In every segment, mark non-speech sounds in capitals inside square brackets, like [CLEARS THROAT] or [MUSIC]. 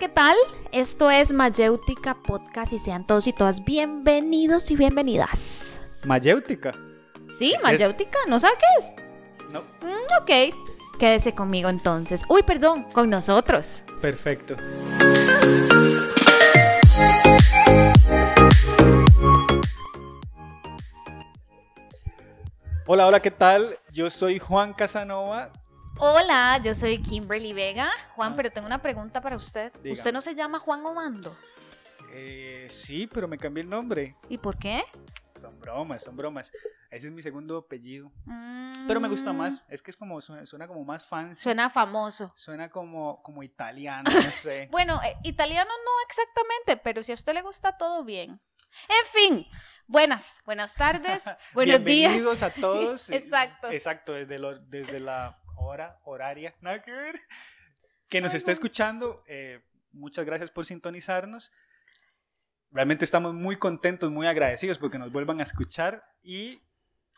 ¿qué tal? Esto es Mayéutica Podcast y sean todos y todas bienvenidos y bienvenidas. Mayéutica. Sí, ¿Qué es Mayéutica, ¿no sabes qué es? No. Mm, ok, quédese conmigo entonces. Uy, perdón, con nosotros. Perfecto. Hola, hola, ¿qué tal? Yo soy Juan Casanova. Hola, yo soy Kimberly Vega. Juan, Ah. pero tengo una pregunta para usted. Dígame. ¿Usted no se llama Juan Omando? Eh, sí, pero me cambié el nombre. ¿Y por qué? Son bromas, son bromas. Ese es mi segundo apellido. Mm, Pero me gusta más. Es que es como, suena, suena como más fancy. Suena famoso. Suena como, como italiano, [LAUGHS] no sé. Bueno, eh, italiano no exactamente, pero si a usted le gusta todo bien. En fin, buenas, buenas tardes, [LAUGHS] buenos días. Bienvenidos a todos. [LAUGHS] Exacto. Exacto, desde, lo- desde la hora horaria, [LAUGHS] nada que ver. Que nos Ay, está escuchando, eh, muchas gracias por sintonizarnos. Realmente estamos muy contentos, muy agradecidos porque nos vuelvan a escuchar y,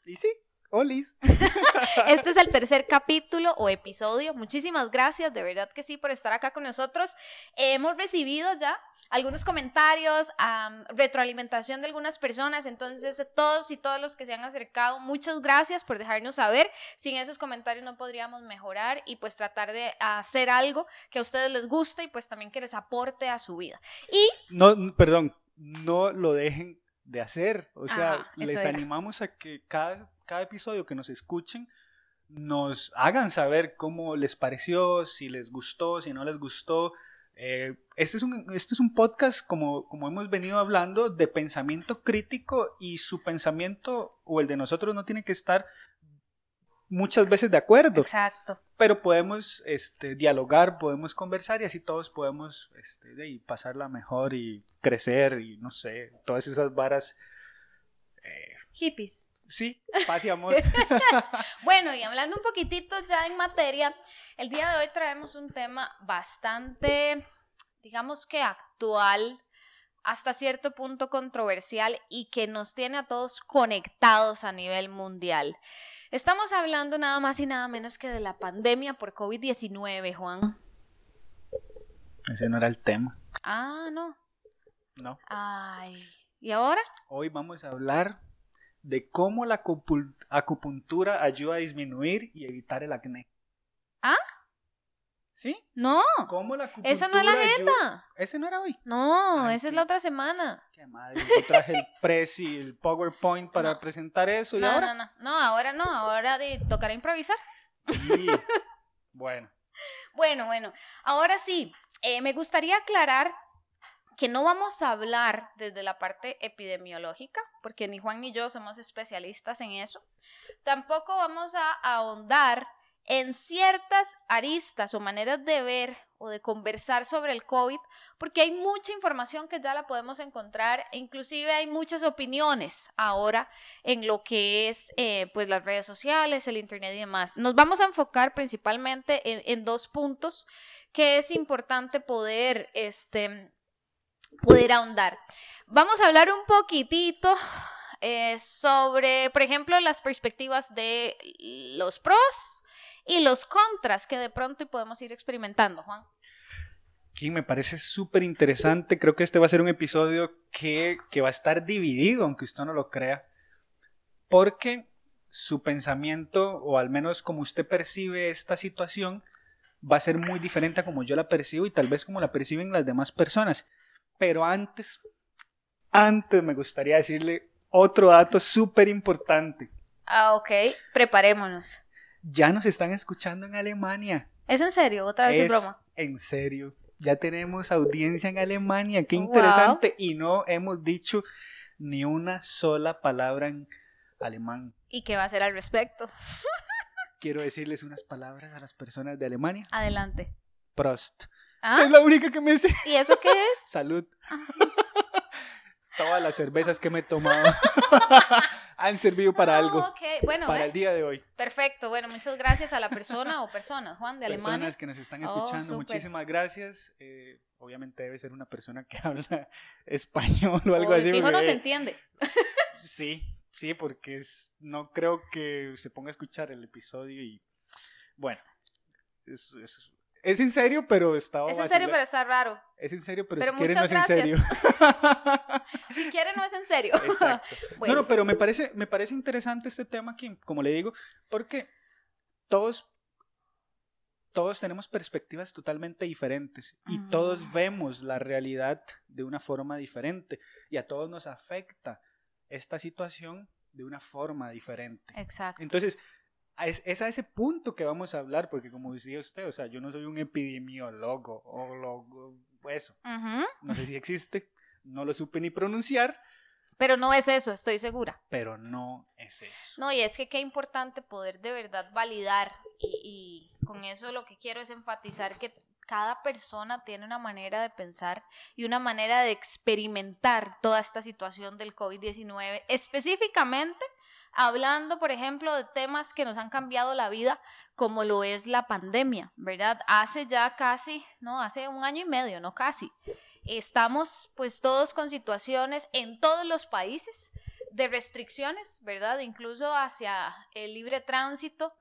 y sí, olis. [LAUGHS] Este es el [LAUGHS] tercer capítulo o episodio. Muchísimas gracias, de verdad que sí, por estar acá con nosotros. hemos recibido ya algunos comentarios, am, retroalimentación de algunas personas, entonces todos y todas los que se han acercado, muchas gracias por dejarnos saber. Sin esos comentarios no podríamos mejorar y pues tratar de hacer algo que a ustedes les guste y pues también que les aporte a su vida. Y No, perdón, no lo dejen de hacer. O sea, Ah, eso les era. animamos a que cada, cada episodio que nos escuchen nos hagan saber cómo les pareció, si les gustó, si no les gustó. Eh, este, es un, este es un podcast, como, como hemos venido hablando, de pensamiento crítico y su pensamiento o el de nosotros no tiene que estar muchas veces de acuerdo exacto. pero podemos este, dialogar, podemos conversar y así todos podemos este, ahí, pasarla mejor y crecer y no sé, todas esas varas. eh, Hippies. Sí, paz y amor. [LAUGHS] Bueno, y hablando un poquitito ya en materia, el día de hoy traemos un tema bastante, digamos que actual, hasta cierto punto controversial y que nos tiene a todos conectados a nivel mundial. Estamos hablando nada más y nada menos que de la pandemia por COVID-19, Juan. Ese no era el tema, Ah, no. ¿no? Ay. ¿Y ahora? Hoy vamos a hablar de cómo la acupuntura ayuda a disminuir y evitar el acné. ¿Ah? ¿Sí? No. ¿Cómo la acupuntura Esa no es la ayuda- agenda. ¿Ese no era hoy? No, Ay, esa es la otra semana. Qué madre, yo traje el press y el PowerPoint para No. presentar eso y No, ahora... no, no. No, ahora no. Ahora de tocará improvisar. Y, [LAUGHS] bueno, Bueno, bueno, ahora sí, eh, me gustaría aclarar que no vamos a hablar desde la parte epidemiológica, porque ni Juan ni yo somos especialistas en eso. Tampoco vamos a ahondar en ciertas aristas o maneras de ver o de conversar sobre el COVID, porque hay mucha información que ya la podemos encontrar, inclusive hay muchas opiniones ahora en lo que es eh, pues las redes sociales, el internet y demás. Nos vamos a enfocar principalmente en, en dos puntos que es importante poder, este, poder ahondar. Vamos a hablar un poquitito eh, sobre, por ejemplo, las perspectivas de los pros y los contras que de pronto podemos ir experimentando, Juan. Kim, me parece súper interesante. Creo que este va a ser un episodio que, que va a estar dividido, aunque usted no lo crea. Porque su pensamiento, o al menos como usted percibe esta situación, va a ser muy diferente a como yo la percibo y tal vez como la perciben las demás personas. Pero antes, antes me gustaría decirle otro dato súper importante. Ah, ok, preparémonos. Ya nos están escuchando en Alemania. ¿Es en serio? Otra vez es Es broma. en serio. Ya tenemos audiencia en Alemania. Qué Wow. interesante. Y no hemos dicho ni una sola palabra en alemán. ¿Y qué va a hacer al respecto? [LAUGHS] Quiero decirles unas palabras a las personas de Alemania. Adelante. Prost. ¿Ah? Es la única que me sé. [LAUGHS] ¿Y eso qué es? Salud. [LAUGHS] Todas las cervezas que me he tomado [LAUGHS] han servido para Ah, algo. ok. Bueno, Para el día de hoy. perfecto. Bueno, muchas gracias a la persona o personas, Juan, de Alemania. Personas que nos están Oh, escuchando, muchísimas gracias. Eh, obviamente debe ser una persona que habla español o algo así. fijo no porque- se entiende. Sí, sí, porque es, no creo que se ponga a escuchar el episodio y bueno, es, es- es en serio, pero estaba Es en serio, pero está raro. Es en serio, pero, Pero si quiere [LAUGHS] no es en serio. Si quiere, no es en serio. Exacto. Bueno. [LAUGHS] No, no, pero me parece, me parece interesante este tema aquí, como le digo, porque todos, todos tenemos perspectivas totalmente diferentes y Ujú. todos vemos la realidad de una forma diferente y a todos nos afecta esta situación de una forma diferente. Exacto. Entonces, es, es a ese punto que vamos a hablar, porque como decía usted, o sea, yo no soy un epidemiólogo o logo, eso, Ujú. no sé si existe, no lo supe ni pronunciar, Pero no es eso, estoy segura. pero no es eso. No, y es que qué importante poder de verdad validar y, y con eso lo que quiero es enfatizar que cada persona tiene una manera de pensar y una manera de experimentar toda esta situación del COVID-19, específicamente hablando, por ejemplo, de temas que nos han cambiado la vida, como lo es la pandemia, ¿verdad? Hace ya casi, no, hace un año y medio, no casi. Estamos pues todos con situaciones en todos los países de restricciones, ¿verdad? Incluso hacia el libre tránsito.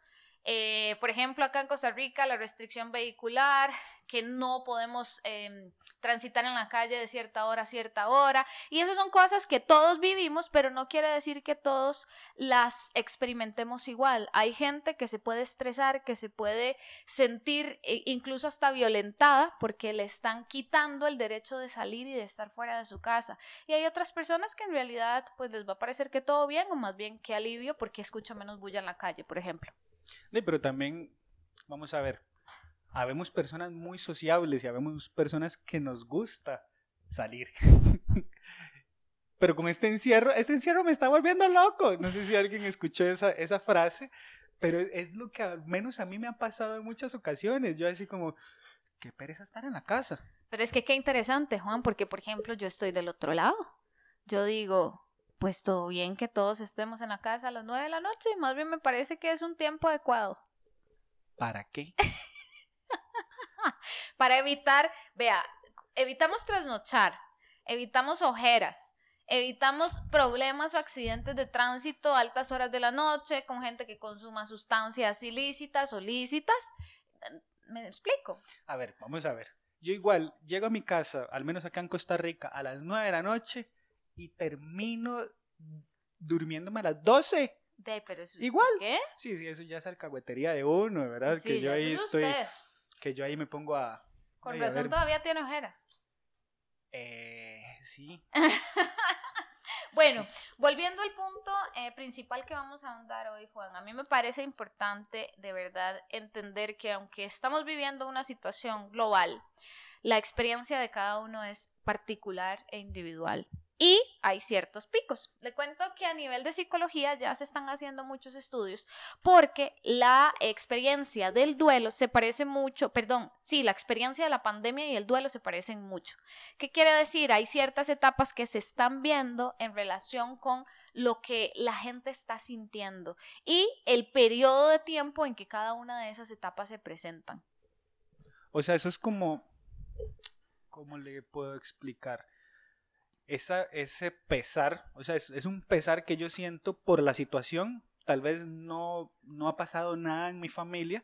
Eh, por ejemplo, acá en Costa Rica, la restricción vehicular, que no podemos eh, transitar en la calle de cierta hora a cierta hora. Y eso son cosas que todos vivimos, pero no quiere decir que todos las experimentemos igual. Hay gente que se puede estresar, que se puede sentir eh, incluso hasta violentada porque le están quitando el derecho de salir y de estar fuera de su casa. Y hay otras personas que en realidad pues les va a parecer que todo bien o más bien que alivio porque escucho menos bulla en la calle, por ejemplo. Sí, pero también, vamos a ver, habemos personas muy sociables y habemos personas que nos gusta salir. [LAUGHS] pero con este encierro, este encierro me está volviendo loco. No sé si alguien escuchó esa, esa frase, pero es lo que al menos a mí me ha pasado en muchas ocasiones. Yo así como, qué pereza estar en la casa. Pero es que qué interesante, Juan, porque por ejemplo yo estoy del otro lado. Yo digo, pues todo bien que todos estemos en la casa a las nueve de la noche, más bien me parece que es un tiempo adecuado ¿Para qué? [LAUGHS] [LAUGHS] para evitar, vea, evitamos trasnochar, evitamos ojeras, evitamos problemas o accidentes de tránsito a altas horas de la noche con gente que consuma sustancias ilícitas o lícitas. ¿Me explico? A ver, vamos a ver. Yo igual llego a mi casa, al menos acá en Costa Rica, a las 9 de la noche y termino durmiéndome a las 12. De, pero eso, Igual. ¿Qué? Sí, sí, eso ya es alcahuetería de uno, ¿verdad? Sí, que yo ahí es estoy. Que yo ahí me pongo a... Con razón todavía tiene ojeras. Eh, sí. [LAUGHS] Bueno, volviendo al punto eh, principal que vamos a ahondar hoy, Juan, a mí me parece importante de verdad entender que aunque estamos viviendo una situación global, la experiencia de cada uno es particular e individual. Y hay ciertos picos. Le cuento que a nivel de psicología ya se están haciendo muchos estudios porque la experiencia del duelo se parece mucho, perdón, sí, la experiencia de la pandemia y el duelo se parecen mucho. ¿Qué quiere decir? Hay ciertas etapas que se están viendo en relación con lo que la gente está sintiendo y el periodo de tiempo en que cada una de esas etapas se presentan. O sea, eso es como... ¿Cómo le puedo explicar? Esa, ese pesar, o sea, es, es un pesar que yo siento por la situación. Tal vez no, no ha pasado nada en mi familia,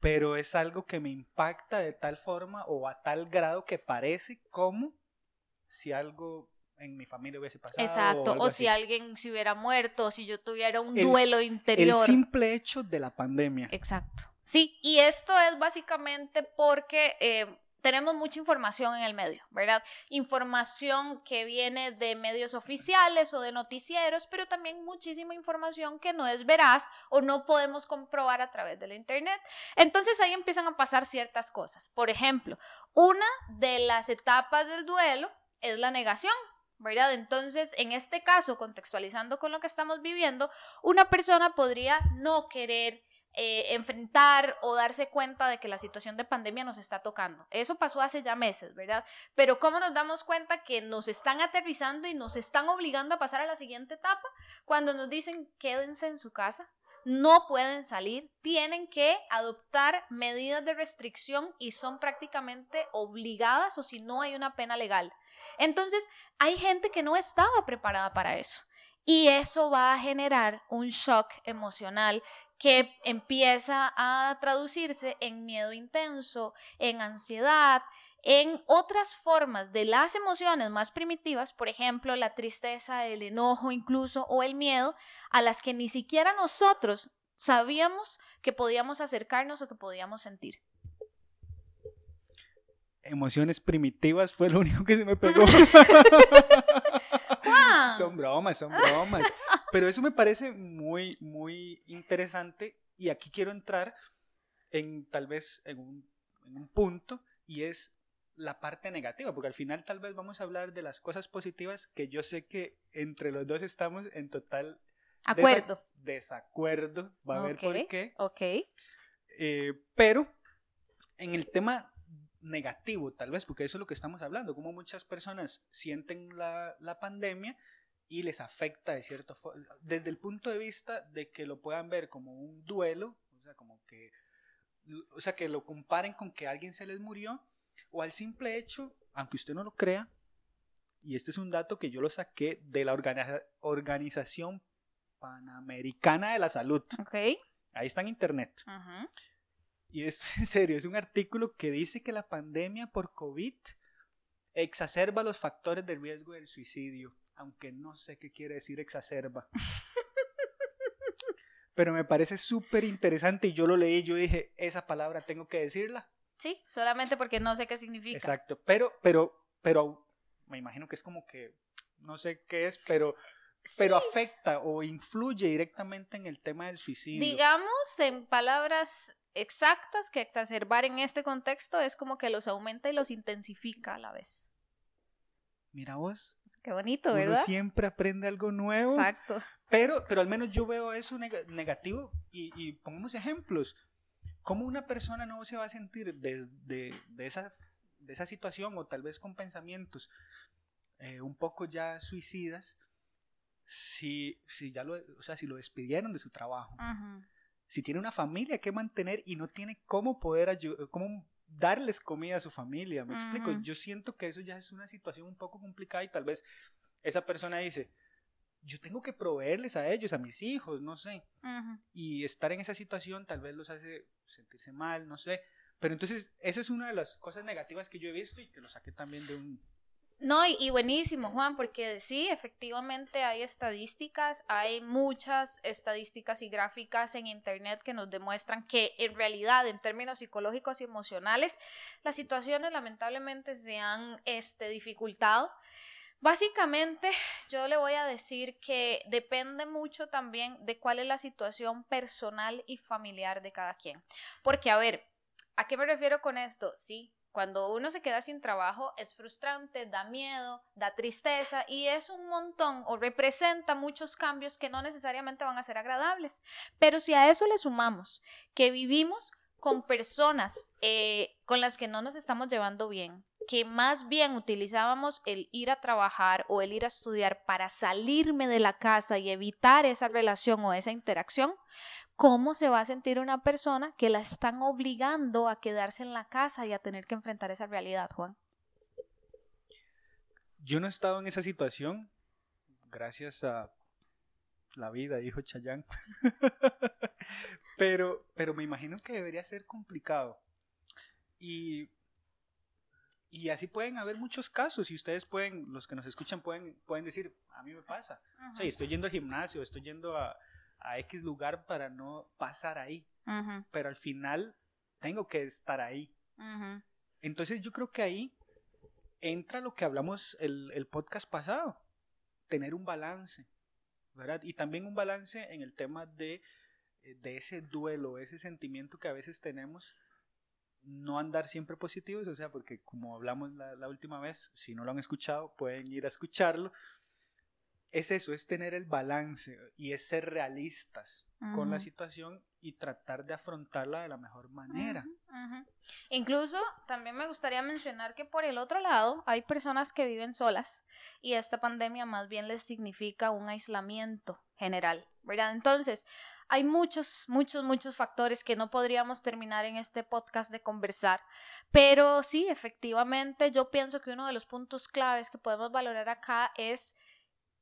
pero es algo que me impacta de tal forma o a tal grado que parece como si algo en mi familia hubiese pasado. Exacto, o así. si alguien se hubiera muerto, o si yo tuviera un El- duelo El interior. simple hecho de la pandemia. Exacto. Sí, y esto es básicamente porque eh, tenemos mucha información en el medio, ¿verdad? Información que viene de medios oficiales o de noticieros, pero también muchísima información que no es veraz o no podemos comprobar a través de la Internet. Entonces ahí empiezan a pasar ciertas cosas. Por ejemplo, una de las etapas del duelo es la negación. ¿verdad? Entonces, en este caso, contextualizando con lo que estamos viviendo, una persona podría no querer eh, enfrentar o darse cuenta de que la situación de pandemia nos está tocando. Eso pasó hace ya meses, ¿verdad? Pero ¿cómo nos damos cuenta que nos están aterrizando y nos están obligando a pasar a la siguiente etapa? Cuando nos dicen quédense en su casa, no pueden salir, tienen que adoptar medidas de restricción y son prácticamente obligadas o si no hay una pena legal. Entonces, hay gente que no estaba preparada para eso. Y eso va a generar un shock emocional que empieza a traducirse en miedo intenso, en ansiedad, en otras formas de las emociones más primitivas, por ejemplo, la tristeza, el enojo incluso o el miedo, a las que ni siquiera nosotros sabíamos que podíamos acercarnos o que podíamos sentir. Emociones primitivas fue lo único que se me pegó. [LAUGHS] [LAUGHS] son bromas, son bromas. Pero eso me parece muy, muy interesante y aquí quiero entrar en tal vez en un, en un punto y es la parte negativa, porque al final tal vez vamos a hablar de las cosas positivas que yo sé que entre los dos estamos en total Acuerdo. desacuerdo. Va a ver por qué. Ok. Eh, pero en el tema negativo, tal vez, porque eso es lo que estamos hablando, como muchas personas sienten la, la pandemia y les afecta de cierto desde el punto de vista de que lo puedan ver como un duelo, o sea, como que, o sea, que lo comparen con que alguien se les murió, o al simple hecho, aunque usted no lo crea, y este es un dato que yo lo saqué de la Organización Panamericana de la Salud. Okay. Ahí está en internet. Y esto [LAUGHS] en serio, es un artículo que dice que la pandemia por COVID exacerba los factores de riesgo del suicidio, aunque no sé qué quiere decir exacerba. [LAUGHS] Pero me parece súper interesante y yo lo leí y yo dije, esa palabra tengo que decirla. Sí, solamente porque no sé qué significa. Exacto, pero, pero, pero, me imagino que es como que, no sé qué es, pero pero afecta o influye directamente en el tema del suicidio. Digamos, en palabras exactas, que exacerbar en este contexto es como que los aumenta y los intensifica a la vez. Mira vos. Qué bonito, ¿verdad? Uno siempre aprende algo nuevo. Exacto. Pero, pero al menos yo veo eso negativo y, y pongamos ejemplos. ¿Cómo una persona no se va a sentir de, de, de, esa, de esa situación o tal vez con pensamientos eh, un poco ya suicidas si, si ya lo, o sea, si lo despidieron de su trabajo? Si tiene una familia que mantener y no tiene cómo poder cómo darles comida a su familia, ¿me explico? Yo siento que eso ya es una situación un poco complicada y tal vez esa persona dice, yo tengo que proveerles a ellos, a mis hijos, no sé. Y estar en esa situación tal vez los hace sentirse mal, no sé. Pero entonces, esa es una de las cosas negativas que yo he visto y que lo saqué también de un... No, y, y buenísimo, Juan, porque sí, efectivamente hay estadísticas, hay muchas estadísticas y gráficas en Internet que nos demuestran que en realidad, en términos psicológicos y emocionales, las situaciones lamentablemente se han este, dificultado. Básicamente, yo le voy a decir que depende mucho también de cuál es la situación personal y familiar de cada quien. Porque, a ver, ¿a qué me refiero con esto? Sí, cuando uno se queda sin trabajo es frustrante, da miedo, da tristeza y es un montón o representa muchos cambios que no necesariamente van a ser agradables. Pero si a eso le sumamos que vivimos con personas eh, con las que no nos estamos llevando bien, que más bien utilizábamos el ir a trabajar o el ir a estudiar para salirme de la casa y evitar esa relación o esa interacción, ¿cómo se va a sentir una persona que la están obligando a quedarse en la casa y a tener que enfrentar esa realidad, Juan? Yo no he estado en esa situación, gracias a la vida, dijo Chayán. [LAUGHS] pero, pero me imagino que debería ser complicado. Y y así pueden haber muchos casos y ustedes pueden, los que nos escuchan pueden, pueden decir, a mí me pasa. O sea, estoy yendo al gimnasio, estoy yendo a, a X lugar para no pasar ahí. Pero al final tengo que estar ahí. Entonces yo creo que ahí entra lo que hablamos el, el podcast pasado, tener un balance, ¿verdad? Y también un balance en el tema de, de ese duelo, ese sentimiento que a veces tenemos no andar siempre positivos, o sea, porque como hablamos la, última vez, si no lo han escuchado, pueden ir a escucharlo. Es eso, es tener el balance y es ser realistas con la situación y tratar de afrontarla de la mejor manera. Incluso también me gustaría mencionar que por el otro lado hay personas que viven solas y esta pandemia más bien les significa un aislamiento general, ¿verdad? Entonces, hay muchos, muchos, muchos factores que no podríamos terminar en este podcast de conversar, pero sí, efectivamente, yo pienso que uno de los puntos claves que podemos valorar acá es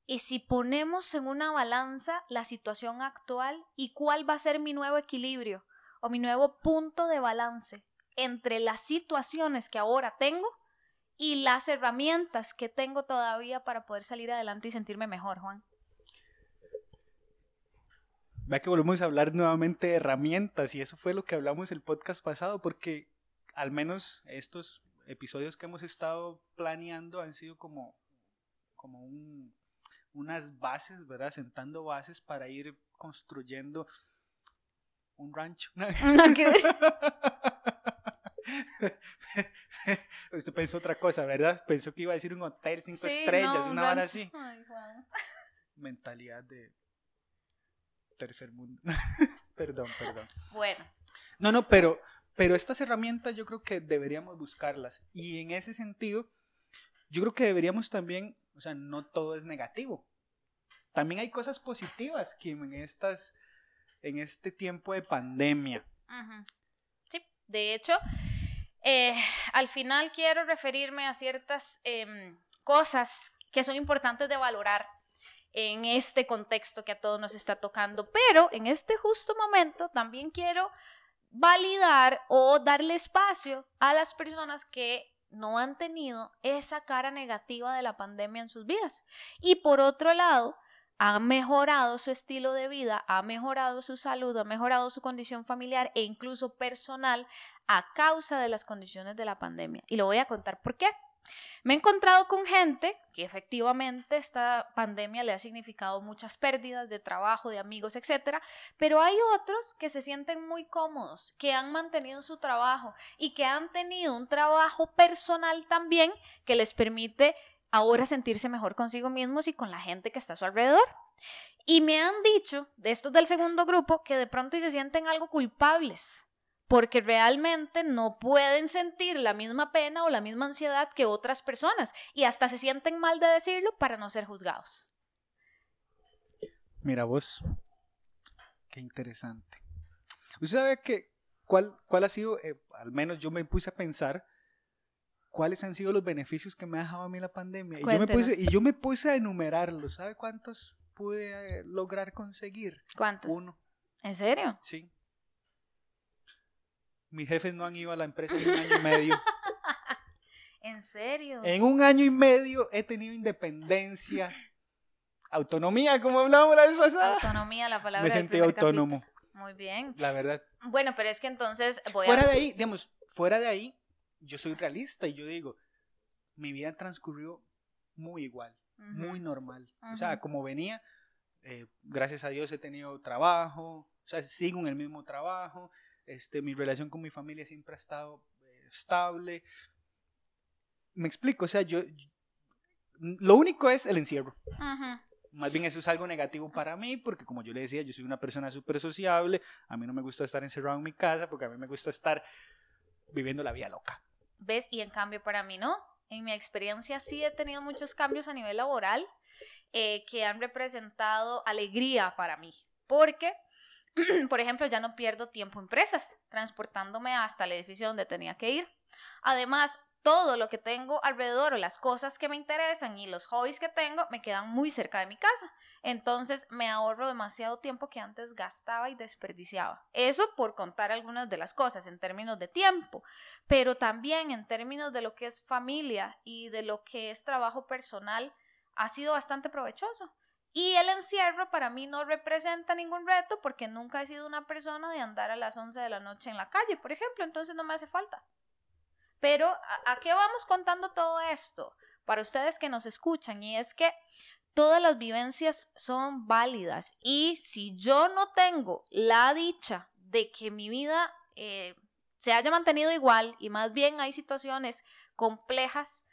y si ponemos en una balanza la situación actual y cuál va a ser mi nuevo equilibrio o mi nuevo punto de balance entre las situaciones que ahora tengo y las herramientas que tengo todavía para poder salir adelante y sentirme mejor, Juan. Vea que volvemos a hablar nuevamente de herramientas y eso fue lo que hablamos el podcast pasado porque al menos estos episodios que hemos estado planeando han sido como, como un, unas bases, ¿verdad? Sentando bases para ir construyendo un rancho. [LAUGHS] Usted pensó otra cosa, ¿verdad? Pensó que iba a decir un hotel cinco estrellas, una hora así. Mentalidad de tercer mundo. [LAUGHS] perdón, perdón. Bueno. No, no, pero, pero estas herramientas yo creo que deberíamos buscarlas. Y en ese sentido, yo creo que deberíamos también, o sea, no todo es negativo. También hay cosas positivas que en estas, en este tiempo de pandemia. Sí, de hecho, eh, al final quiero referirme a ciertas em, cosas que son importantes de valorar en este contexto que a todos nos está tocando, pero en este justo momento también quiero validar o darle espacio a las personas que no han tenido esa cara negativa de la pandemia en sus vidas. Y por otro lado, ha mejorado su estilo de vida, ha mejorado su salud, ha mejorado su condición familiar e incluso personal a causa de las condiciones de la pandemia. Y lo voy a contar por qué. Me he encontrado con gente que efectivamente esta pandemia le ha significado muchas pérdidas de trabajo, de amigos, etcétera, pero hay otros que se sienten muy cómodos, que han mantenido su trabajo y que han tenido un trabajo personal también que les permite ahora sentirse mejor consigo mismos y con la gente que está a su alrededor. Y me han dicho, de estos del segundo grupo, que de pronto se sienten algo culpables, porque realmente no pueden sentir la misma pena o la misma ansiedad que otras personas, y hasta se sienten mal de decirlo para no ser juzgados. Mira vos, qué interesante. ¿Usted sabe que cuál, cuál ha sido, eh, al menos yo me puse a pensar, cuáles han sido los beneficios que me ha dejado a mí la pandemia. Y yo, me puse, y yo me puse a enumerarlos. ¿Sabe cuántos pude eh, lograr conseguir? ¿Cuántos? Uno. ¿En serio? Sí. Mis jefes no han ido a la empresa en un año y medio. [LAUGHS] ¿En serio? En un año y medio he tenido independencia, autonomía, como hablábamos la vez pasada. Autonomía, la palabra. Me sentí autónomo. Muy bien. La verdad. Bueno, pero es que entonces voy fuera de ahí, digamos, fuera de ahí, yo soy realista y yo digo, mi vida transcurrió muy igual, muy normal. O sea, como venía, eh, gracias a Dios he tenido trabajo, o sea, sigo en el mismo trabajo, este, mi relación con mi familia siempre ha estado eh, estable. Me explico, o sea, yo, lo único es el encierro. Más bien eso es algo negativo para mí, porque como yo le decía, yo soy una persona súper sociable, a mí no me gusta estar encerrado en mi casa, porque a mí me gusta estar viviendo la vida loca. ¿Ves? Y en cambio para mí no. En mi experiencia sí he tenido muchos cambios a nivel laboral eh, que han representado alegría para mí. Porque, [CLEARS THROAT] por ejemplo, ya no pierdo tiempo en presas, transportándome hasta el edificio donde tenía que ir. Además, todo lo que tengo alrededor o las cosas que me interesan y los hobbies que tengo me quedan muy cerca de mi casa. Entonces me ahorro demasiado tiempo que antes gastaba y desperdiciaba. Eso por contar algunas de las cosas en términos de tiempo, pero también en términos de lo que es familia y de lo que es trabajo personal ha sido bastante provechoso. Y el encierro para mí no representa ningún reto porque nunca he sido una persona de andar a las 11 de la noche en la calle, por ejemplo, entonces no me hace falta. Pero ¿a, qué vamos contando todo esto? Para ustedes que nos escuchan, y es que todas las vivencias son válidas y si yo no tengo la dicha de que mi vida eh, se haya mantenido igual y más bien hay situaciones complejas,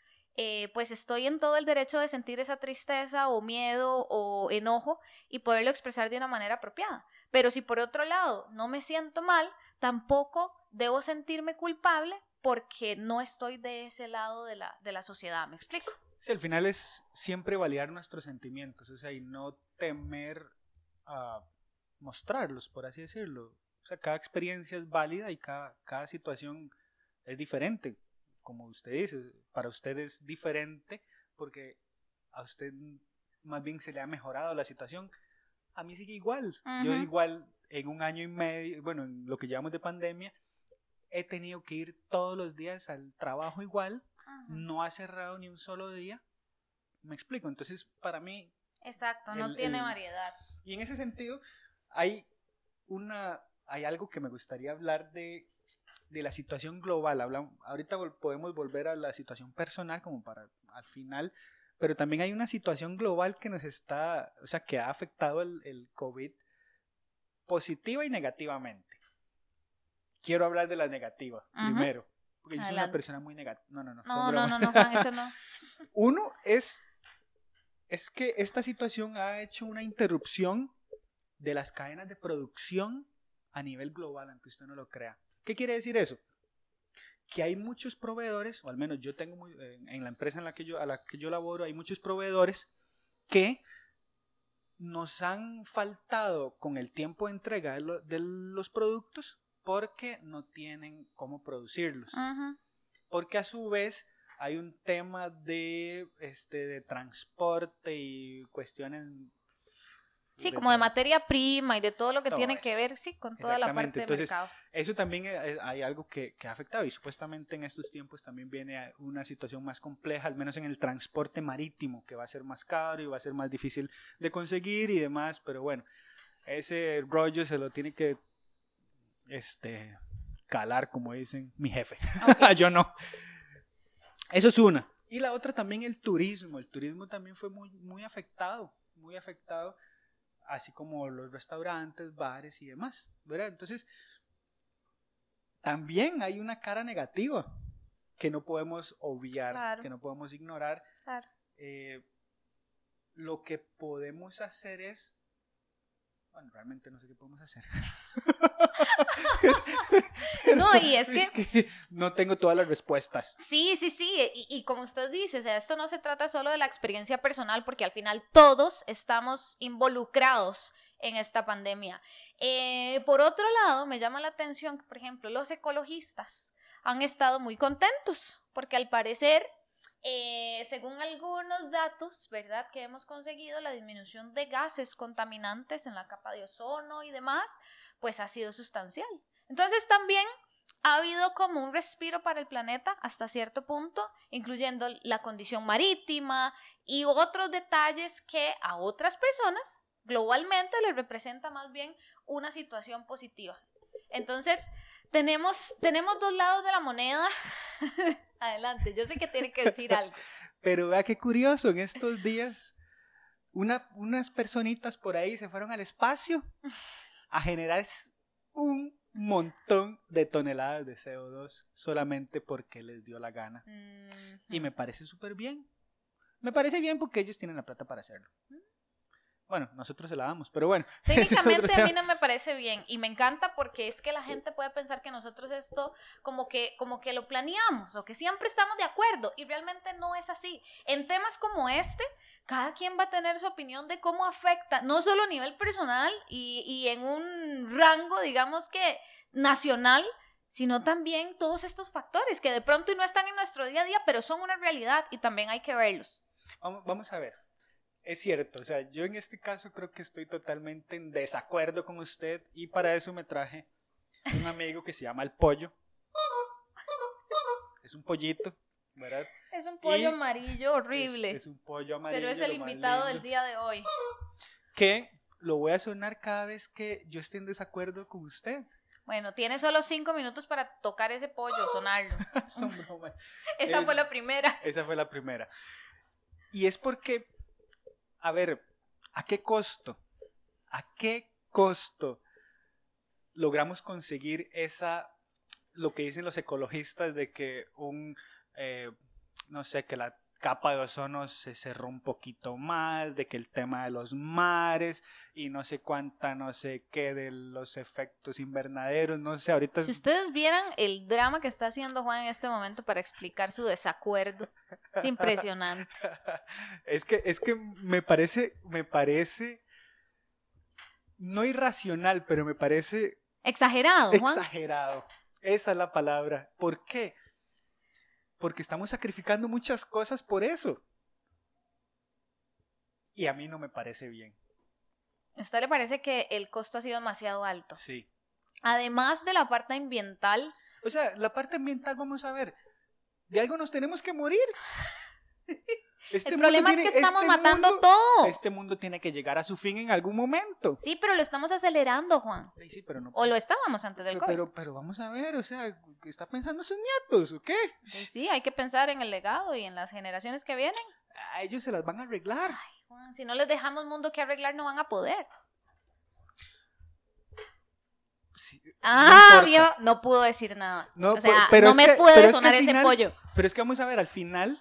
eh, pues estoy en todo el derecho de sentir esa tristeza o miedo o enojo y poderlo expresar de una manera apropiada. Pero si por otro lado no me siento mal, tampoco debo sentirme culpable porque no estoy de ese lado de la, de la sociedad, ¿me explico? Sí, al final es siempre validar nuestros sentimientos, o sea, y no temer a mostrarlos, por así decirlo. Cada experiencia es válida y cada, cada situación es diferente. Como usted dice, para usted es diferente porque a usted más bien se le ha mejorado la situación. A mí sigue igual. Yo igual en un año y medio, bueno, en lo que llevamos de pandemia, he tenido que ir todos los días al trabajo igual, no ha cerrado ni un solo día. Me explico, entonces para mí... Exacto, no tiene variedad. Y en ese sentido, hay una, hay algo que me gustaría hablar de, de la situación global. Hablamos, ahorita podemos volver a la situación personal como para al final, pero también hay una situación global que nos está, o sea, que ha afectado el, el COVID positiva y negativamente. Quiero hablar de la negativa primero, porque yo soy una persona muy negativa. No, no, no. No, no, no, no, Juan, eso no. [LAUGHS] Uno es, es que esta situación ha hecho una interrupción de las cadenas de producción a nivel global, aunque usted no lo crea. ¿Qué quiere decir eso? Que hay muchos proveedores, o al menos yo tengo en la empresa en la que yo, a la que yo laboro, hay muchos proveedores que nos han faltado con el tiempo de entrega de, los productos porque no tienen cómo producirlos. Porque a su vez hay un tema de, este, de transporte y cuestiones Sí, como de materia prima y de todo lo que tiene que ver, sí, con toda la parte del mercado. Eso también hay algo que, ha afectado y supuestamente en estos tiempos también viene una situación más compleja, al menos en el transporte marítimo, que va a ser más caro y va a ser más difícil de conseguir y demás, pero bueno, ese rollo se lo tiene que este calar, como dicen mi jefe. [LAUGHS] Yo no. Eso es una. Y la otra también el turismo. El turismo también fue muy, muy afectado, muy afectado así como los restaurantes, bares y demás, ¿verdad? Entonces, también hay una cara negativa que no podemos obviar, que no podemos ignorar. Eh, lo que podemos hacer es bueno, realmente no sé qué podemos hacer. [LAUGHS] no, y es que, no tengo todas las respuestas. Sí, sí, sí, y, como usted dice, o sea, esto no se trata solo de la experiencia personal, porque al final todos estamos involucrados en esta pandemia. Eh, por otro lado, me llama la atención que, por ejemplo, los ecologistas han estado muy contentos, porque al parecer eh, según algunos datos, ¿verdad? Que hemos conseguido, la disminución de gases contaminantes en la capa de ozono y demás, pues ha sido sustancial. Entonces también ha habido como un respiro para el planeta hasta cierto punto, incluyendo la condición marítima y otros detalles que a otras personas globalmente les representa más bien una situación positiva. Entonces, tenemos, tenemos dos lados de la moneda. [LAUGHS] Adelante, yo sé que tiene que decir algo. [LAUGHS] Pero vea qué curioso, en estos días una, unas personitas por ahí se fueron al espacio [LAUGHS] a generar un montón de toneladas de CO2 solamente porque les dio la gana. Y me parece súper bien. Me parece bien porque ellos tienen la plata para hacerlo. Mm. Bueno, nosotros se la damos, pero bueno. [LAUGHS] Técnicamente a mí no me parece bien y me encanta porque es que la gente puede pensar que nosotros esto como que, como que lo planeamos o que siempre estamos de acuerdo y realmente no es así. En temas como este, cada quien va a tener su opinión de cómo afecta, no solo a nivel personal y, y en un rango, digamos que nacional, sino también todos estos factores que de pronto no están en nuestro día a día, pero son una realidad y también hay que verlos. Vamos, vamos a ver. Es cierto, o sea, yo en este caso creo que estoy totalmente en desacuerdo con usted y para eso me traje un amigo que se llama el pollo. Es un pollito, ¿verdad? Es un pollo amarillo horrible. Es, un pollo amarillo. Pero es el invitado del día de hoy. Que lo voy a sonar cada vez que yo esté en desacuerdo con usted. Bueno, tiene solo cinco minutos para tocar ese pollo, sonarlo. [LAUGHS] Esa fue la primera. Esa fue la primera. Y es porque a ver, ¿a qué costo? ¿A qué costo logramos conseguir esa, lo que dicen los ecologistas de que un, eh, no sé, que la capa de ozono se cerró un poquito más, de que el tema de los mares y no sé cuánta, no sé qué de los efectos invernaderos, no sé, ahorita... Si ustedes vieran el drama que está haciendo Juan en este momento para explicar su desacuerdo, es impresionante. [LAUGHS] es que, es que me parece, me parece, no irracional, pero me parece... Exagerado, Juan. Exagerado. Esa es la palabra. ¿Por qué? Porque estamos sacrificando muchas cosas por eso. Y a mí no me parece bien. ¿A usted le parece que el costo ha sido demasiado alto? Sí. Además de la parte ambiental. O sea, la parte ambiental, vamos a ver, de algo nos tenemos que morir. Este el problema es que estamos este matando todo. Este mundo tiene que llegar a su fin en algún momento. Sí, pero lo estamos acelerando, Juan. Sí, pero no, o lo estábamos antes del pero, COVID. Pero, pero, vamos a ver, o sea, ¿está pensando sus nietos o qué? Pues sí, hay que pensar en el legado y en las generaciones que vienen. A ellos se las van a arreglar. Ay, Juan, si no les dejamos mundo que arreglar, no van a poder. ah, no, no pudo decir nada. No, o sea, pero no me puede sonar ese pollo. Pero es que vamos a ver, al final,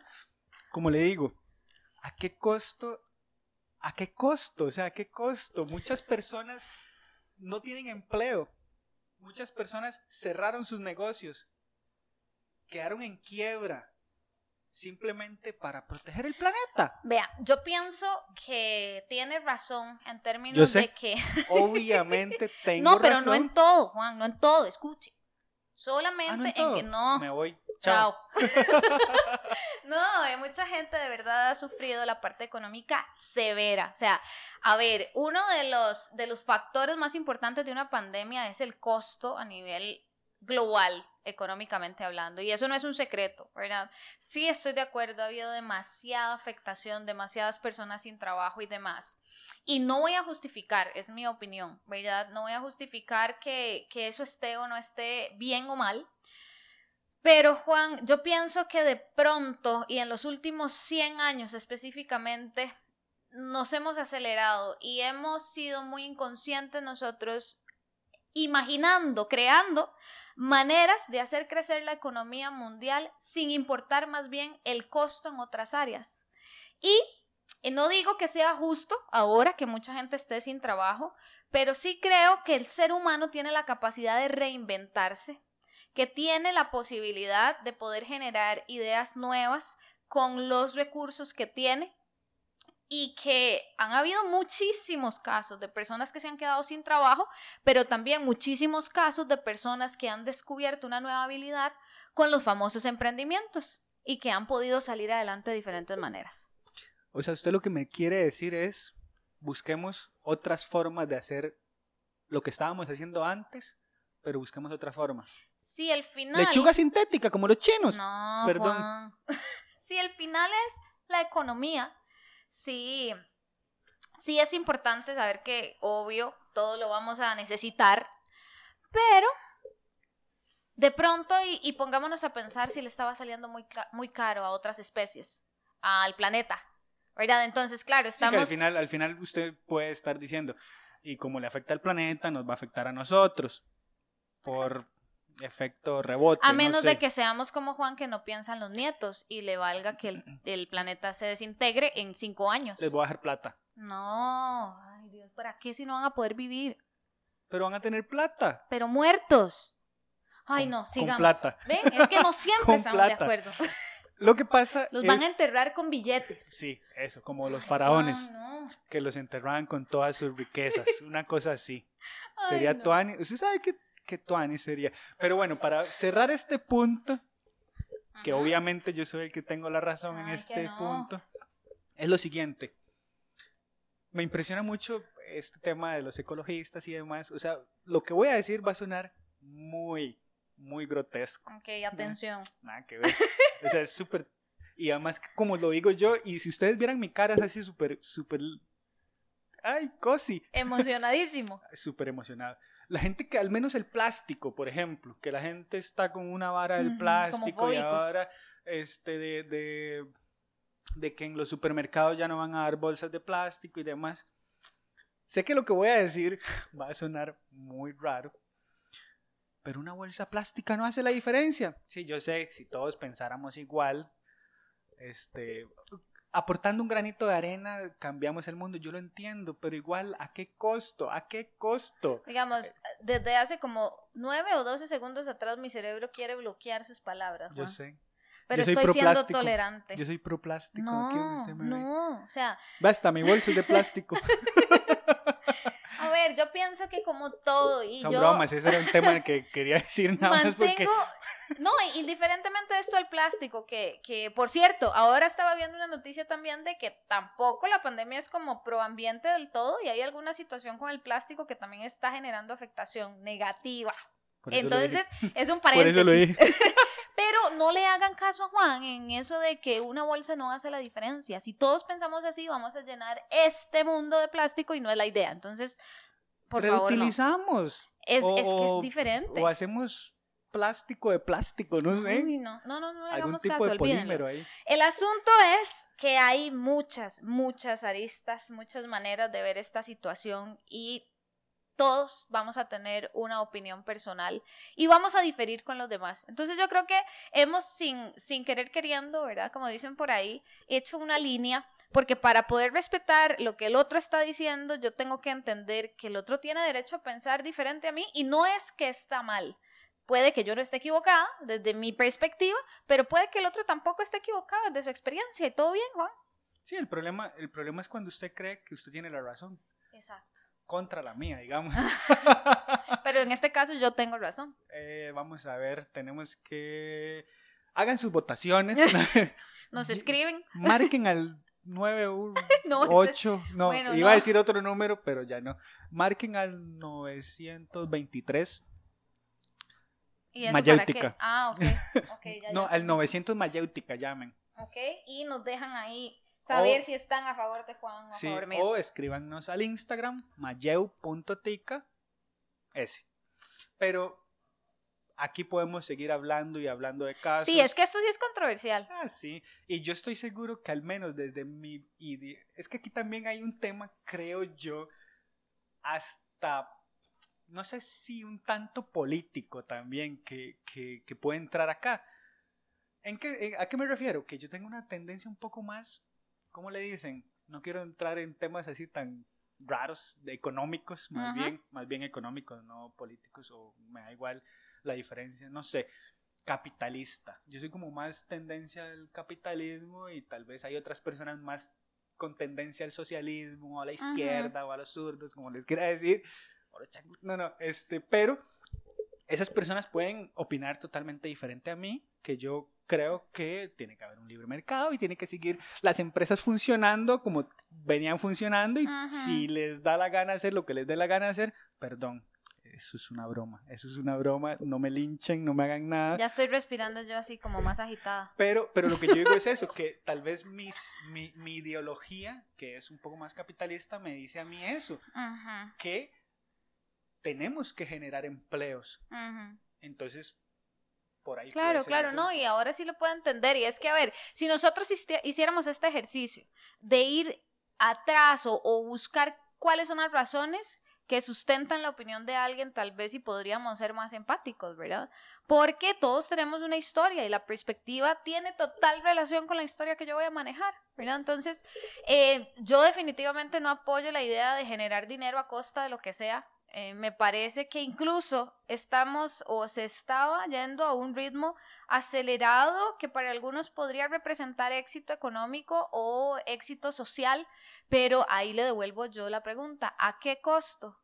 como le digo, ¿a qué costo? ¿A qué costo? O sea, ¿a qué costo? Muchas personas no tienen empleo. Muchas personas cerraron sus negocios. Quedaron en quiebra simplemente para proteger el planeta. Vea, yo pienso que tiene razón en términos de que... [LAUGHS] obviamente tengo No, pero no en todo, Juan, no en todo, escuche. Solamente ah, en, que no... Me voy. Chao. [LAUGHS] no, eh, mucha gente de verdad ha sufrido la parte económica severa. O sea, a ver, uno de los, de los factores más importantes de una pandemia es el costo a nivel global económicamente hablando. Y eso no es un secreto, ¿verdad? Sí estoy de acuerdo, ha habido demasiada afectación, demasiadas personas sin trabajo y demás. Y no voy a justificar, es mi opinión, ¿verdad? No voy a justificar que, que eso esté o no esté bien o mal. Pero Juan, yo pienso que de pronto y en los últimos 100 años específicamente nos hemos acelerado y hemos sido muy inconscientes nosotros imaginando, creando maneras de hacer crecer la economía mundial sin importar más bien el costo en otras áreas. Y no digo que sea justo ahora que mucha gente esté sin trabajo, pero sí creo que el ser humano tiene la capacidad de reinventarse, que tiene la posibilidad de poder generar ideas nuevas con los recursos que tiene y que han habido muchísimos casos de personas que se han quedado sin trabajo, pero también muchísimos casos de personas que han descubierto una nueva habilidad con los famosos emprendimientos y que han podido salir adelante de diferentes maneras. O sea, usted lo que me quiere decir es, busquemos otras formas de hacer lo que estábamos haciendo antes, pero busquemos otra forma. Sí, el final... Lechuga sintética, como los chinos. No, Perdón. [LAUGHS] Sí, el final es la economía sí, sí es importante saber que, obvio, todo lo vamos a necesitar, pero de pronto, y, pongámonos a pensar si le estaba saliendo muy, muy caro a otras especies, al planeta, ¿verdad? Entonces, claro, estamos... al, final, al final usted puede estar diciendo, y como le afecta al planeta, nos va a afectar a nosotros, por efecto rebote. A menos de que seamos como Juan, que no piensan los nietos y le valga que el, planeta se desintegre en cinco años. Les voy a dejar plata. No, ay Dios, ¿para qué si no van a poder vivir? Pero van a tener plata. Pero muertos. Ay, no, sigamos. Con plata. ¿Ven? Es que no [LAUGHS] siempre estamos de acuerdo. [LAUGHS] Lo que pasa Los van a enterrar con billetes. [LAUGHS] Sí, eso, como los faraones. Que los enterraban con todas sus riquezas. Una cosa así. Sería no. Tuani. ¿Usted sabe que que Tuani sería. Pero bueno, para cerrar este punto, que obviamente yo soy el que tengo la razón en este punto, es lo siguiente. Me impresiona mucho este tema de los ecologistas y demás. O sea, lo que voy a decir va a sonar muy, muy grotesco. Ok, atención. Nada, que ver. O sea, es súper... Y además, como lo digo yo, y si ustedes vieran mi cara, es así súper, súper... ¡Ay, cosi! Emocionadísimo. [LAUGHS] Súper emocionado la gente que al menos el plástico, por ejemplo, que la gente está con una vara del plástico y ahora este de, de, de, que en los supermercados ya no van a dar bolsas de plástico y demás. Sé que lo que voy a decir [LAUGHS] va a sonar muy raro, pero una bolsa plástica no hace la diferencia. Sí, yo sé, si todos pensáramos igual, este, aportando un granito de arena cambiamos el mundo, yo lo entiendo, pero igual, ¿a qué costo? ¿A qué costo? Digamos, desde hace como nueve o doce segundos atrás mi cerebro quiere bloquear sus palabras. Yo sé. Pero estoy siendo tolerante. Yo soy pro plástico. No, no, o sea... Basta, mi bolso es de plástico. [LAUGHS] ver, yo pienso que como todo y Son yo bromas, ese era un tema que [LAUGHS] quería decir nada más porque... no, indiferentemente de esto del plástico, que, que por cierto, ahora estaba viendo una noticia también de que tampoco la pandemia es como proambiente del todo y hay alguna situación con el plástico que también está generando afectación negativa. Entonces, es un [LAUGHS] Por eso lo paréntesis. dije. [LAUGHS] Pero no le hagan caso a Juan en eso de que una bolsa no hace la diferencia. Si todos pensamos así, vamos a llenar este mundo de plástico y no es la idea. Entonces, por favor, no. Reutilizamos. Es, o- es que es diferente. O hacemos plástico de plástico, no sé. Uy, no, no, no, no le Algún hagamos tipo caso, de olvídenlo. polímero ahí. El asunto es que hay muchas, muchas aristas, muchas maneras de ver esta situación y todos vamos a tener una opinión personal y vamos a diferir con los demás. Entonces yo creo que hemos sin, sin querer queriendo, ¿verdad? Como dicen por ahí, hecho una línea porque para poder respetar lo que el otro está diciendo, yo tengo que entender que el otro tiene derecho a pensar diferente a mí y no es que está mal. Puede que yo no esté equivocada desde mi perspectiva, pero puede que el otro tampoco esté equivocado desde su experiencia y todo bien, Juan. Sí, el problema, el problema es cuando usted cree que usted tiene la razón. Exacto. Contra la mía, digamos. [LAUGHS] Pero en este caso yo tengo razón. Eh, vamos a ver, tenemos que... Hagan sus votaciones. [LAUGHS] Nos [LAUGHS] escriben. Marquen al 98. [LAUGHS] No, No, bueno, iba a no. decir otro número, pero ya no. Marquen al 923. ¿Y eso Mayéutica. para qué? Ah, ok. ok, ya, [LAUGHS] No, ya. al 900 Mayéutica llamen. Ok, y nos dejan ahí saber O- si están a favor de Juan o a Sí, favor mío. o escríbanos al Instagram, mayeu.tica. Ese. Pero aquí podemos seguir hablando y hablando de casos. Sí, es que esto sí es controversial. Ah, sí. Y yo estoy seguro que al menos desde mi. Es que aquí también hay un tema, creo yo, hasta... No sé si un tanto político también que, que, que puede entrar acá. ¿En qué, en- ¿A qué me refiero? Que yo tengo una tendencia un poco más, ¿cómo le dicen? No quiero entrar en temas así tan raros, de económicos, más bien, más bien económicos, no políticos, o me da igual la diferencia, no sé, capitalista. Yo soy como más tendencia al capitalismo y tal vez hay otras personas más con tendencia al socialismo, a la Ajá. izquierda o a los zurdos, como les quiera decir. No, no, este, pero esas personas pueden opinar totalmente diferente a mí, que yo creo que tiene que haber un libre mercado y tiene que seguir las empresas funcionando como venían funcionando y Ajá. si les da la gana hacer lo que les dé la gana hacer, perdón, eso es una broma, eso es una broma, no me linchen, no me hagan nada. Ya estoy respirando yo así como más agitada. Pero, pero lo que yo digo es eso, que tal vez mis, mi, mi ideología, que es un poco más capitalista, me dice a mí eso, que tenemos que generar empleos. Entonces, por ahí. Claro, claro, no, y ahora sí lo puedo entender. Y es que, a ver, si nosotros hiciéramos este ejercicio de ir atrás o, o buscar cuáles son las razones que sustentan la opinión de alguien, tal vez sí podríamos ser más empáticos, ¿verdad? Porque todos tenemos una historia y la perspectiva tiene total relación con la historia que yo voy a manejar, ¿verdad? Entonces, eh, yo definitivamente no apoyo la idea de generar dinero a costa de lo que sea. Eh, me parece que incluso estamos o se estaba yendo a un ritmo acelerado que para algunos podría representar éxito económico o éxito social, pero ahí le devuelvo yo la pregunta, ¿a qué costo?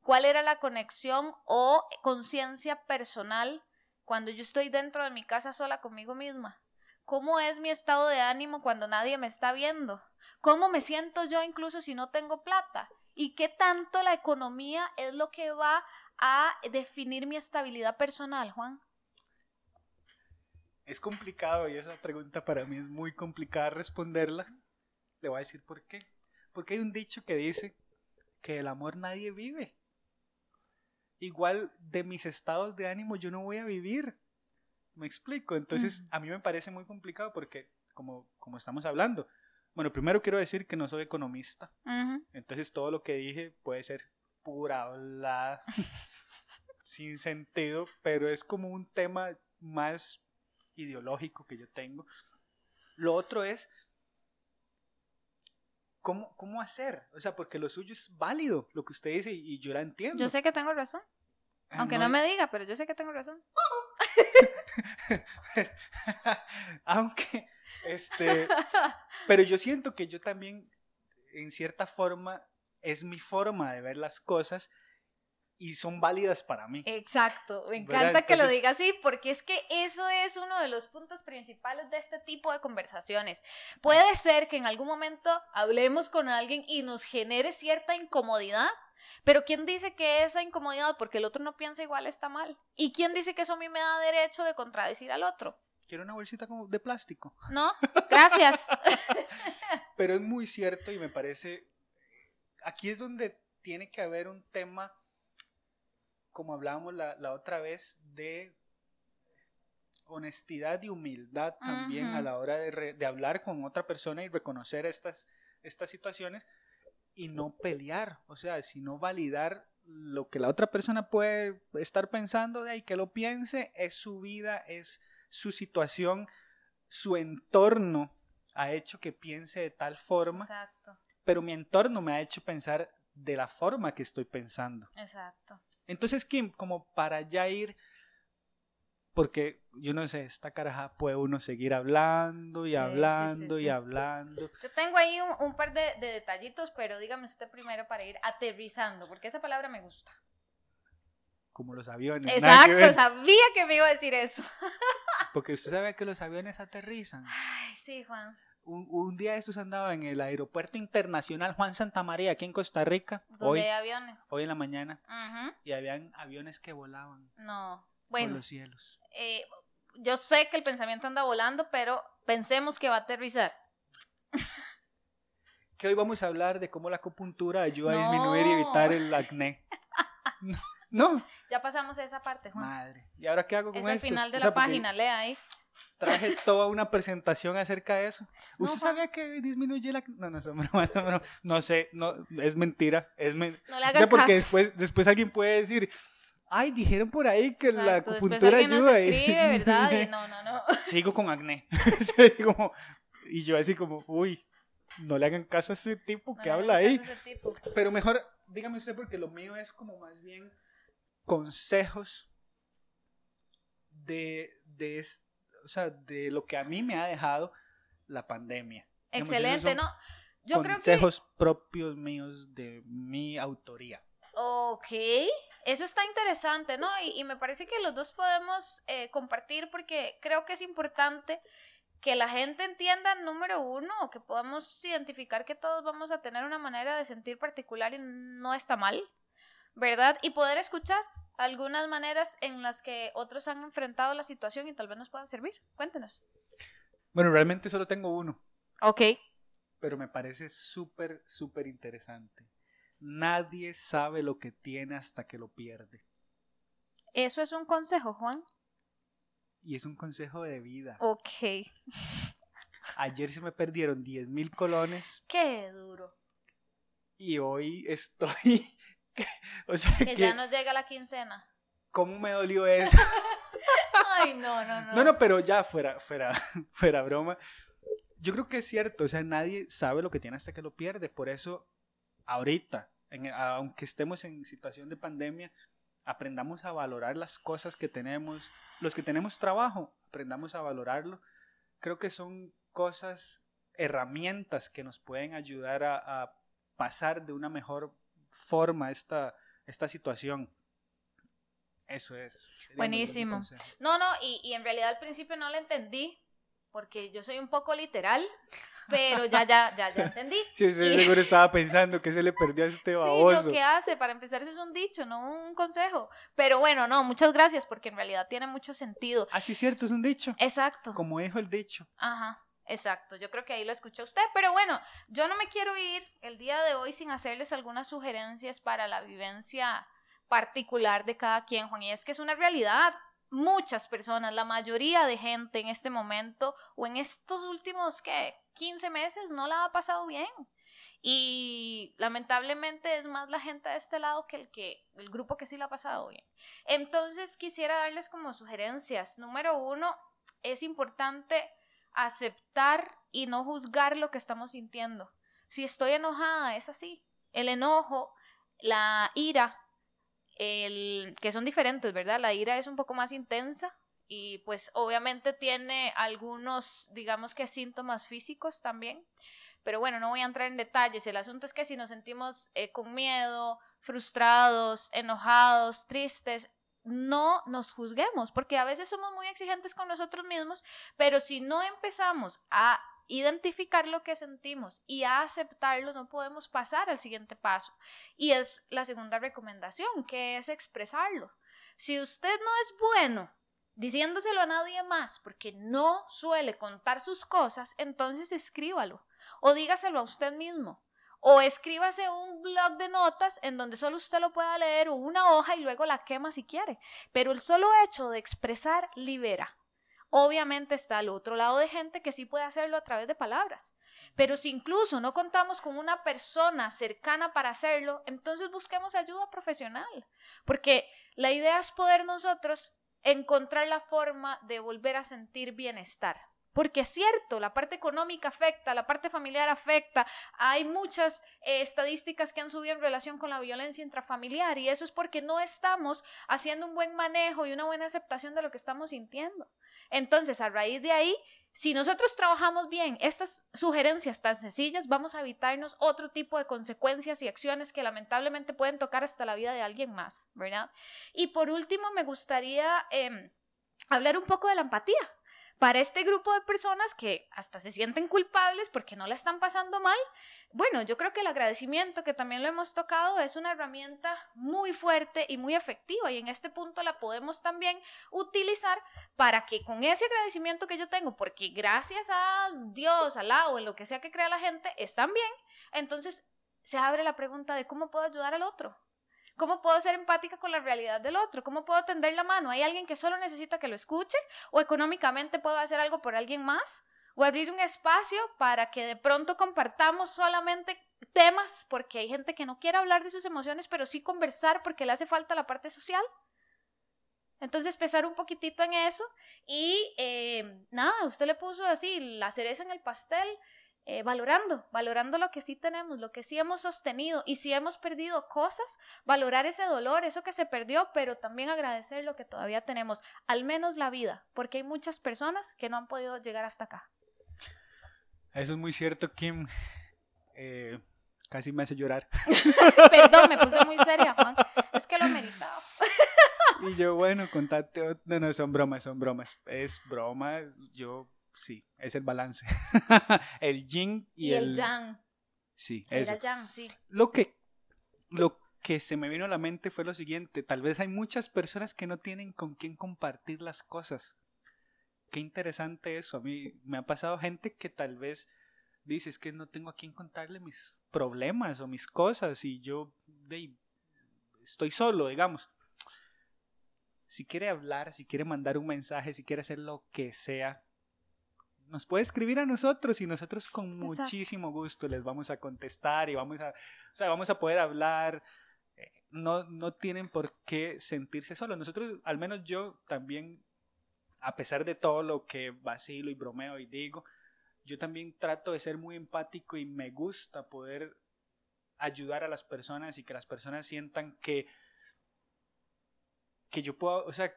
¿Cuál era la conexión o conciencia personal cuando yo estoy dentro de mi casa sola conmigo misma? ¿Cómo es mi estado de ánimo cuando nadie me está viendo? ¿Cómo me siento yo incluso si no tengo plata? ¿Y qué tanto la economía es lo que va a definir mi estabilidad personal, Juan? Es complicado y esa pregunta para mí es muy complicada responderla. Le voy a decir por qué. Porque hay un dicho que dice que el amor nadie vive. Igual de mis estados de ánimo yo no voy a vivir. Me explico. Entonces a mí me parece muy complicado porque como, como estamos hablando. Bueno, primero quiero decir que no soy economista. Entonces todo lo que dije puede ser pura hablada, [LAUGHS] sin sentido, pero es como un tema más ideológico que yo tengo. Lo otro es, ¿cómo, cómo hacer? O sea, porque lo suyo es válido, lo que usted dice, y yo la entiendo. Yo sé que tengo razón, Ah, aunque no me diga, pero yo sé que tengo razón. [LAUGHS] Aunque, este, pero yo siento que yo también, en cierta forma, es mi forma de ver las cosas y son válidas para mí. Exacto, me encanta que lo diga así, porque es que eso es uno de los puntos principales de este tipo de conversaciones. Puede ser que en algún momento hablemos con alguien y nos genere cierta incomodidad, pero ¿quién dice que esa incomodidad porque el otro no piensa igual está mal? ¿Y quién dice que eso a mí me da derecho de contradecir al otro? Quiero una bolsita como de plástico. ¿No? Gracias. [LAUGHS] Pero es muy cierto y me parece, aquí es donde tiene que haber un tema, como hablábamos la, la otra vez, de honestidad y humildad también a la hora de, re- de hablar con otra persona y reconocer estas, estas situaciones y no pelear, o sea, sino validar lo que la otra persona puede estar pensando de ahí, que lo piense, es su vida, es su situación, su entorno ha hecho que piense de tal forma, Exacto, pero mi entorno me ha hecho pensar de la forma que estoy pensando. exacto. Entonces, Kim, como para ya ir, porque yo no sé, esta caraja puede uno seguir hablando y Sí, hablando sí, y hablando. Yo tengo ahí un, un par de, de detallitos, pero dígame usted primero para ir aterrizando, porque esa palabra me gusta. Como los aviones. que Exacto, sabía que me iba a decir eso. [LAUGHS] porque usted sabe que los aviones aterrizan. Ay, sí, Juan. Un, un día estos andaba en el aeropuerto internacional Juan Santa María, aquí en Costa Rica, Donde hoy, hay aviones. hoy en la mañana, Ujú. y habían aviones que volaban No. por Bueno, los cielos. eh, yo sé que el pensamiento anda volando, pero pensemos que va a aterrizar. Que hoy vamos a hablar de cómo la acupuntura ayuda a disminuir y evitar el acné. No, [LAUGHS] no, Ya pasamos esa parte, Juan. madre. ¿Y ahora qué hago con es el esto? final de O sea, la página, lea ahí. Traje [LAUGHS] toda una presentación acerca de eso. No, ¿Usted Juan. sabía que disminuye el acné? No, no, no, no, no, no, no sé, no, es mentira, es men- No le O hagan sea, porque caso. después, después alguien puede decir, ay, dijeron por ahí que la Exacto, acupuntura nos ayuda. y- escribe, ¿verdad? Y [LAUGHS] no, no, no. Sigo con acné. [LAUGHS] Como- y yo así como, uy, no le hagan caso a ese tipo No que habla ahí. caso a ese tipo. Pero mejor, dígame usted, porque lo mío es como más bien consejos de, de, o sea, de lo que a mí me ha dejado la pandemia. Excelente, ¿no? Yo creo que consejos propios míos de mi autoría. Ok, eso está interesante, ¿no? Y, y me parece que los dos podemos eh, compartir porque creo que es importante que la gente entienda, número uno, que podamos identificar que todos vamos a tener una manera de sentir particular y no está mal, ¿verdad? Y poder escuchar algunas maneras en las que otros han enfrentado la situación y tal vez nos puedan servir. Cuéntenos. Bueno, realmente solo tengo uno, Ok. pero me parece súper, súper interesante. Nadie sabe lo que tiene hasta que lo pierde. Eso es un consejo, Juan. Y es un consejo de vida. Ok. Ayer se me perdieron 10 mil colones Qué duro. y hoy estoy... [LAUGHS] o sea, Que que, ya nos llega la quincena. ¿cómo me dolió eso? [LAUGHS] Ay, no, no, no. No, no, pero ya fuera, fuera, [LAUGHS] fuera broma. Yo creo que es cierto, o sea, nadie sabe lo que tiene hasta que lo pierde. Por eso, ahorita, en- aunque estemos en situación de pandemia, aprendamos a valorar las cosas que tenemos. Los que tenemos trabajo, aprendamos a valorarlo. Creo que son cosas, herramientas que nos pueden ayudar a, a pasar de una mejor forma esta, esta situación. Eso es. Buenísimo. No, no, y, y en realidad al principio no lo entendí, porque yo soy un poco literal, pero ya, ya, ya, ya entendí. [LAUGHS] Sí, sí, Y- seguro [LAUGHS] estaba pensando que se le perdió a este Sí, baboso. lo que hace, para empezar, eso es un dicho, no un consejo. Pero bueno, no, muchas gracias, porque en realidad tiene mucho sentido. Ah, sí, cierto, es un dicho. Exacto. Como dijo el dicho. Ajá, exacto. Yo creo que ahí lo escuchó usted. Pero bueno, yo no me quiero ir el día de hoy sin hacerles algunas sugerencias para la vivencia particular de cada quien, Juan. Y es que es una realidad. Muchas personas, la mayoría de gente en este momento o en estos últimos, ¿qué? 15 meses no la ha pasado bien. Y lamentablemente es más la gente de este lado que el que el grupo que sí la ha pasado bien. Entonces quisiera darles como sugerencias. Número uno, es importante aceptar y no juzgar lo que estamos sintiendo. Si estoy enojada, es así. El enojo, la ira, el, que son diferentes, ¿verdad? La ira es un poco más intensa y pues obviamente tiene algunos, digamos que síntomas físicos también, pero bueno, no voy a entrar en detalles. El asunto es que si nos sentimos eh, con miedo, frustrados, enojados, tristes, no nos juzguemos, porque a veces somos muy exigentes con nosotros mismos, pero si no empezamos a identificar lo que sentimos y a aceptarlo, no podemos pasar al siguiente paso. Y es la segunda recomendación, que es expresarlo. Si usted no es bueno diciéndoselo a nadie más porque no suele contar sus cosas, entonces escríbalo o dígaselo a usted mismo. O escríbase un blog de notas en donde solo usted lo pueda leer o una hoja y luego la quema si quiere. Pero el solo hecho de expresar libera. Obviamente está al otro lado de gente que sí puede hacerlo a través de palabras. Pero si incluso no contamos con una persona cercana para hacerlo, entonces busquemos ayuda profesional. Porque la idea es poder nosotros encontrar la forma de volver a sentir bienestar. Porque es cierto, la parte económica afecta, la parte familiar afecta. Hay muchas eh, estadísticas que han subido en relación con la violencia intrafamiliar y eso es porque no estamos haciendo un buen manejo y una buena aceptación de lo que estamos sintiendo. Entonces, a raíz de ahí, si nosotros trabajamos bien estas sugerencias tan sencillas, vamos a evitarnos otro tipo de consecuencias y acciones que lamentablemente pueden tocar hasta la vida de alguien más, ¿verdad? Y por último, me gustaría em, hablar un poco de la empatía para este grupo de personas que hasta se sienten culpables porque no la están pasando mal, bueno, yo creo que el agradecimiento, que también lo hemos tocado, es una herramienta muy fuerte y muy efectiva y en este punto la podemos también utilizar para que con ese agradecimiento que yo tengo, porque gracias a Dios, al o en lo que sea que crea la gente, están bien, entonces se abre la pregunta de cómo puedo ayudar al otro. ¿Cómo puedo ser empática con la realidad del otro? ¿Cómo puedo tender la mano? ¿Hay alguien que solo necesita que lo escuche? ¿O económicamente puedo hacer algo por alguien más? ¿O abrir un espacio para que de pronto compartamos solamente temas? Porque hay gente que no quiere hablar de sus emociones, pero sí conversar porque le hace falta la parte social. Entonces, empezar un poquitito en eso. Y eh, nada, usted le puso así la cereza en el pastel. Eh, valorando, valorando lo que sí tenemos, lo que sí hemos sostenido y si hemos perdido cosas, valorar ese dolor, eso que se perdió, pero también agradecer lo que todavía tenemos, al menos la vida, porque hay muchas personas que no han podido llegar hasta acá. Eso es muy cierto, Kim. Eh, casi me hace llorar. [LAUGHS] Perdón, me puse muy seria, Juan. Es que lo meritaba. y yo, bueno, contate. No, no, son bromas, son bromas. Es broma. Yo sí, es el balance. [LAUGHS] el yin y, el, yang. Sí, eso. El yang, sí. Lo que, lo que se me vino a la mente fue lo siguiente, tal vez hay muchas personas que no tienen con quién compartir las cosas. Qué interesante eso. A mí me ha pasado gente que tal vez dice, es que no tengo a quién contarle mis problemas o mis cosas y yo estoy solo, digamos. Si quiere hablar, si quiere mandar un mensaje, si quiere hacer lo que sea, nos puede escribir a nosotros y nosotros con muchísimo gusto les vamos a contestar y vamos a, o sea, vamos a poder hablar. Eh, no, no tienen por qué sentirse solos. Nosotros, al menos yo también, a pesar de todo lo que vacilo y bromeo y digo, yo también trato de ser muy empático y me gusta poder ayudar a las personas y que las personas sientan que que yo puedo, o sea,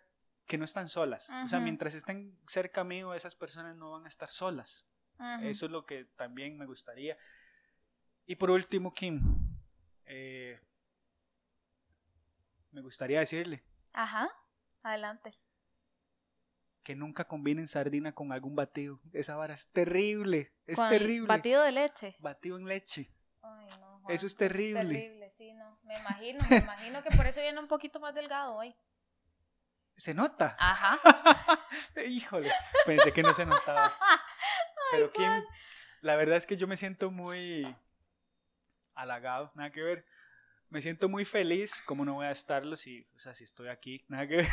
que no están solas. O sea, mientras estén cerca mío, esas personas no van a estar solas. Eso es lo que también me gustaría. Y por último, Kim, eh, me gustaría decirle. Ajá, adelante. Que nunca combinen sardina con algún batido. Esa vara es terrible, es terrible. Batido de leche. Batido en leche. Ay, no, eso es terrible. Es terrible, sí, no. Me imagino, me imagino que por eso viene un poquito más delgado hoy. Se nota. Ajá. [LAUGHS] Híjole, pensé que no se notaba. [LAUGHS] Pero Kim, la verdad es que yo me siento muy halagado, nada que ver. Me siento muy feliz, como no voy a estarlo si, o sea, si estoy aquí, [LAUGHS] nada que ver.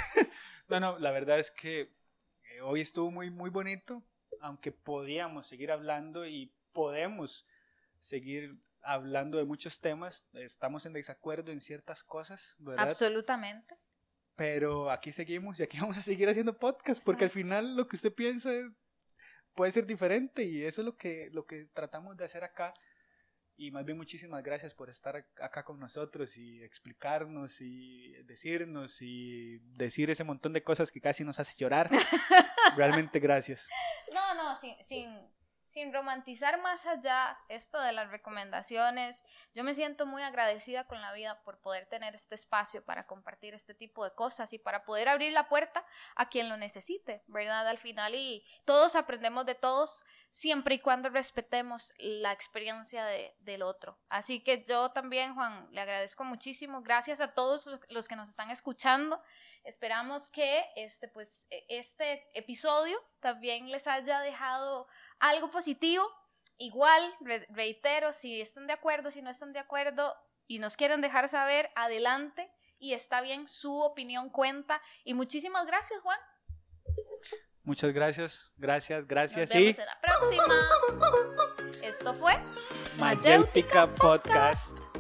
No, no, la verdad es que eh, hoy estuvo muy, muy bonito, aunque podíamos seguir hablando y podemos seguir hablando de muchos temas, estamos en desacuerdo en ciertas cosas, ¿verdad? Absolutamente. Pero aquí seguimos y aquí [LAUGHS] vamos a seguir haciendo podcast porque al final lo que usted piensa puede ser diferente y eso es lo que, lo que tratamos de hacer acá. Y más bien muchísimas gracias por estar acá con nosotros y explicarnos y decirnos y decir ese montón de cosas que casi nos hace llorar. [LAUGHS] Realmente gracias. No, no, sin, sin, sin romantizar más allá esto de las recomendaciones, yo me siento muy agradecida con la vida por poder tener este espacio para compartir este tipo de cosas y para poder abrir la puerta a quien lo necesite, ¿verdad? Al final y todos aprendemos de todos siempre y cuando respetemos la experiencia de, del otro. Así que yo también, Juan, le agradezco muchísimo. Gracias a todos los que nos están escuchando. Esperamos que este, pues, e, este episodio también les haya dejado algo positivo. Igual, reitero, si están de acuerdo, si no están de acuerdo y nos quieren dejar saber, adelante. Y está bien, su opinión cuenta. Y muchísimas gracias, Juan. Muchas gracias, gracias, gracias. Nos vemos en la próxima. Esto fue Mayéutica Podcast.